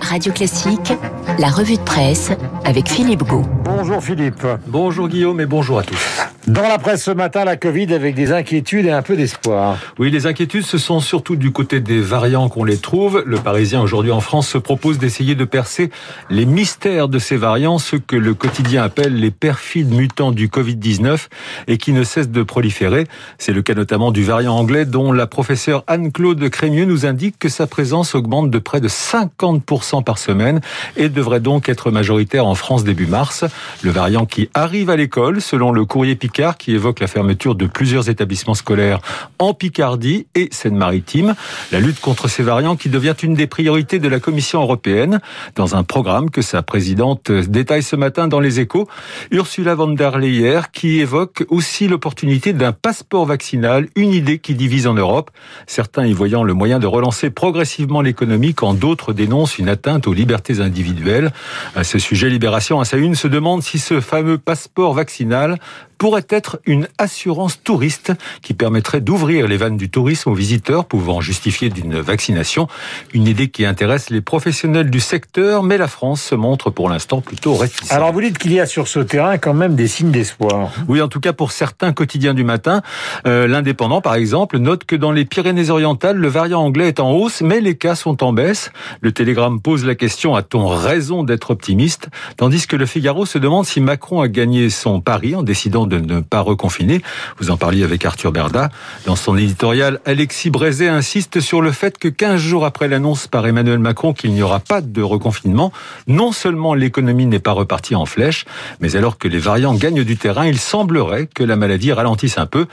Radio Classique, la revue de presse avec Philippe Gau. Bonjour Philippe. Bonjour Guillaume et bonjour à tous. Dans la presse ce matin, la Covid avec des inquiétudes et un peu d'espoir. Oui, les inquiétudes, ce sont surtout du côté des variants qu'on les trouve. Le Parisien aujourd'hui en France se propose d'essayer de percer les mystères de ces variants, ce que le quotidien appelle les perfides mutants du Covid-19 et qui ne cessent de proliférer. C'est le cas notamment du variant anglais dont la professeure Anne-Claude Crémieux nous indique que sa présence augmente de près de 50% par semaine et devrait donc être majoritaire en France début mars. Le variant qui arrive à l'école, selon le courrier Qui évoque la fermeture de plusieurs établissements scolaires en Picardie et Seine-Maritime. La lutte contre ces variants qui devient une des priorités de la Commission européenne dans un programme que sa présidente détaille ce matin dans les échos. Ursula von der Leyen qui évoque aussi l'opportunité d'un passeport vaccinal, une idée qui divise en Europe. Certains y voyant le moyen de relancer progressivement l'économie quand d'autres dénoncent une atteinte aux libertés individuelles. À ce sujet, Libération à sa une se demande si ce fameux passeport vaccinal pourrait être une assurance touriste qui permettrait d'ouvrir les vannes du tourisme aux visiteurs pouvant justifier d'une vaccination. Une idée qui intéresse les professionnels du secteur, mais la France se montre pour l'instant plutôt réticente. Alors vous dites qu'il y a sur ce terrain quand même des signes d'espoir. Oui, en tout cas pour certains quotidiens du matin. Euh, L'Indépendant, par exemple, note que dans les Pyrénées-Orientales, le variant anglais est en hausse, mais les cas sont en baisse. Le Télégramme pose la question a-t-on raison d'être optimiste? Tandis que le Figaro se demande si Macron a gagné son pari en décidant de ne pas reconfiner. Vous en parliez avec Arthur Berda. Dans son éditorial, Alexis Brézet insiste sur le fait que 15 jours après l'annonce par Emmanuel Macron qu'il n'y aura pas de reconfinement, non seulement l'économie n'est pas repartie en flèche, mais alors que les variants gagnent du terrain, il semblerait que la maladie ralentisse un peu.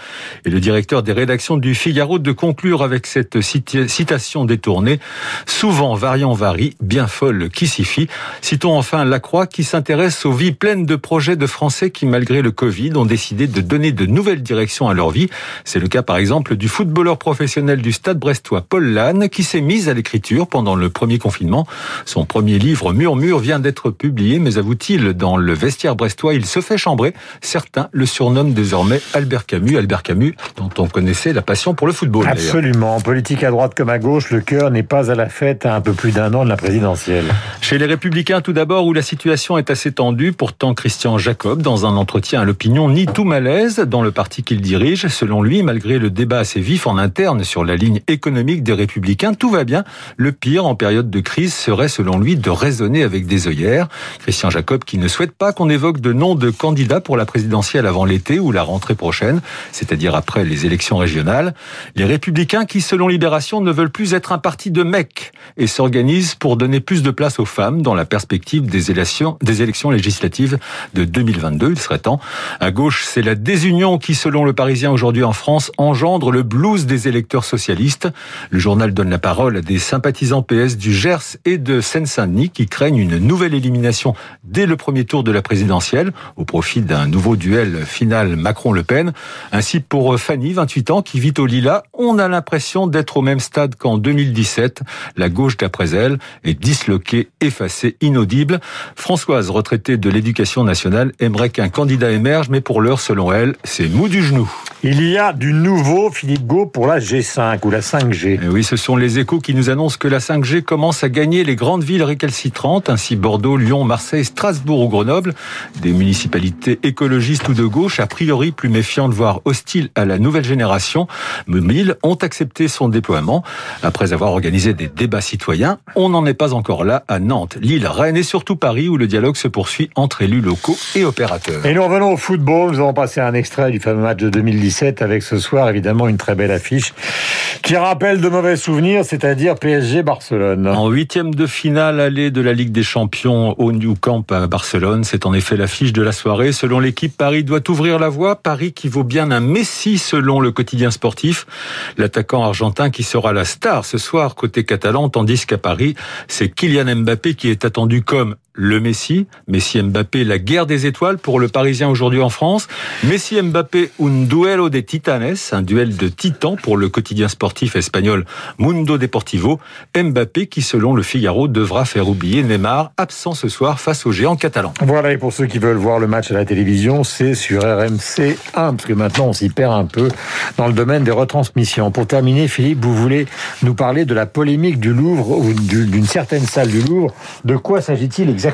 Et le directeur des rédactions du Figaro de conclure avec cette citation détournée. Souvent variant varie, bien folle qui s'y fie. Citons enfin Lacroix qui s'intéresse aux vies pleines de projets de Français qui, malgré le Covid, ont décidé de donner de nouvelles directions à leur vie. C'est le cas par exemple du footballeur professionnel du Stade brestois Paul Lannes qui s'est mis à l'écriture pendant le premier confinement. Son premier livre Murmure vient d'être publié, mais avoue-t-il, dans le vestiaire brestois, il se fait chambrer. Certains le surnomment désormais Albert Camus, Albert Camus dont on connaissait la passion pour le football. Absolument. En politique à droite comme à gauche, le cœur n'est pas à la fête à un peu plus d'un an de la présidentielle. Chez les Républicains tout d'abord, où la situation est assez tendue, pourtant Christian Jacob, dans un entretien à l'opinion, nie tout malaise dans le parti qu'il dirige. Selon lui, malgré le débat assez vif en interne sur la ligne économique des Républicains, tout va bien. Le pire en période de crise serait, selon lui, de raisonner avec des œillères. Christian Jacob qui ne souhaite pas qu'on évoque de noms de candidats pour la présidentielle avant l'été ou la rentrée prochaine, c'est-à-dire après les élections régionales. Les Républicains qui, selon Libération, ne veulent plus être un parti de mecs et s'organisent pour donner plus de place aux dans la perspective des élections, des élections législatives de 2022. Il serait temps. À gauche, c'est la désunion qui, selon le Parisien aujourd'hui en France, engendre le blues des électeurs socialistes. Le journal donne la parole à des sympathisants PS du Gers et de Seine-Saint-Denis qui craignent une nouvelle élimination dès le premier tour de la présidentielle au profit d'un nouveau duel final Macron-Le Pen. Ainsi pour Fanny, 28 ans, qui vit au Lila, on a l'impression d'être au même stade qu'en 2017. La gauche d'après elle est disloquée, effacée, inaudible. Françoise, retraitée de l'éducation nationale, aimerait qu'un candidat émerge, mais pour l'heure, selon elle, c'est mou du genou. Il y a du nouveau, Philippe Gau, pour la G5 ou la 5G. Et oui, ce sont les échos qui nous annoncent que la 5G commence à gagner les grandes villes récalcitrantes, ainsi Bordeaux, Lyon, Marseille, Strasbourg ou Grenoble. Des municipalités écologistes ou de gauche, a priori plus méfiantes, voire hostiles à la nouvelle génération, mille ont accepté son déploiement. Après avoir organisé des débats citoyens, on n'en est pas encore là à Nantes, Lille, Rennes et surtout Paris, où le dialogue se poursuit entre élus locaux et opérateurs. Et nous revenons au football. Nous avons passé un extrait du fameux match de 2017 avec ce soir évidemment une très belle affiche qui rappelle de mauvais souvenirs, c'est-à-dire PSG Barcelone. En huitième de finale allée de la Ligue des Champions au New Camp à Barcelone, c'est en effet l'affiche de la soirée. Selon l'équipe, Paris doit ouvrir la voie. Paris qui vaut bien un Messi selon le quotidien sportif. L'attaquant argentin qui sera la star ce soir côté catalan, tandis qu'à Paris, c'est Kylian Mbappé qui est attendu comme le Messi. Messi Mbappé, la guerre des étoiles pour le Parisien aujourd'hui en France. Messi Mbappé, un duelo de titanes, un duel de titans pour le quotidien sportif espagnol Mundo Deportivo. Mbappé qui, selon le Figaro, devra faire oublier Neymar, absent ce soir face au géant catalan. Voilà, et pour ceux qui veulent voir le match à la télévision, c'est sur RMC 1, parce que maintenant on s'y perd un peu dans le domaine des retransmissions. Pour terminer, Philippe, vous voulez nous parler de la polémique du Louvre ou d'une certaine salle du Louvre. De quoi s'agit-il exactement?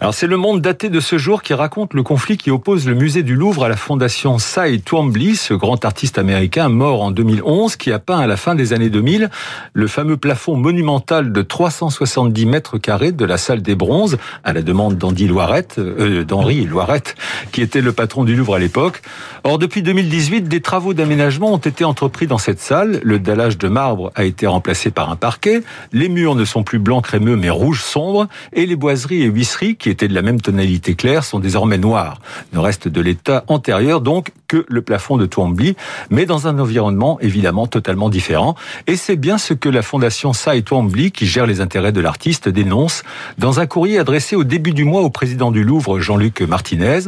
Alors c'est le monde daté de ce jour qui raconte le conflit qui oppose le musée du Louvre à la fondation Cy Twombly, ce grand artiste américain mort en 2011 qui a peint à la fin des années 2000 le fameux plafond monumental de 370 mètres carrés de la salle des bronzes à la demande d'Andy Loirette, euh, d'Henri Loirette, qui était le patron du Louvre à l'époque. Or depuis 2018, des travaux d'aménagement ont été entrepris dans cette salle. Le dallage de marbre a été remplacé par un parquet. Les murs ne sont plus blancs crémeux mais rouge sombre et les boiseries et huisseries qui étaient de la même tonalité claire sont désormais noires. Ne reste de l'état antérieur donc que le plafond de Twombly, mais dans un environnement évidemment totalement différent. Et c'est bien ce que la fondation Cy Twombly, qui gère les intérêts de l'artiste, dénonce dans un courrier adressé au début du mois au président du Louvre, Jean-Luc Martinez.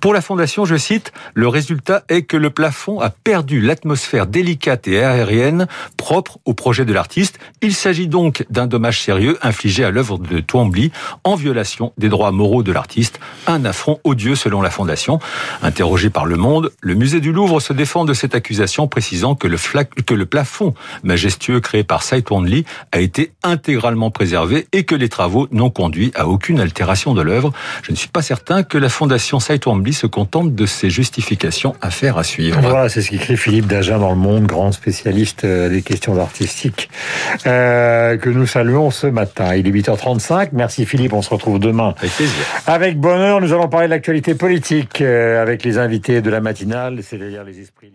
Pour la fondation, je cite, le résultat est que le plafond a perdu l'atmosphère délicate et aérienne propre au projet de l'artiste. Il s'agit donc d'un dommage sérieux infligé à l'œuvre de Twombly en violation des droits moraux de l'artiste. Un affront odieux selon la fondation. Interrogé par Le Monde, le musée du Louvre se défend de cette accusation, précisant que le, que le plafond majestueux créé par Cy Twombly a été intégralement préservé et que les travaux n'ont conduit à aucune altération de l'œuvre. Je ne suis pas certain que la fondation Cy Twombly se contente de ces justifications à faire à suivre. Voilà, c'est ce qu'écrit Philippe Dagen dans Le Monde, grand spécialiste euh, des questions artistiques, euh, que nous saluons ce matin. Il est 8h35. Merci Philippe, on se retrouve demain. Avec plaisir. Avec bonheur, nous allons parler de l'actualité politique euh, avec les invités de la matinale, c'est-à-dire les esprits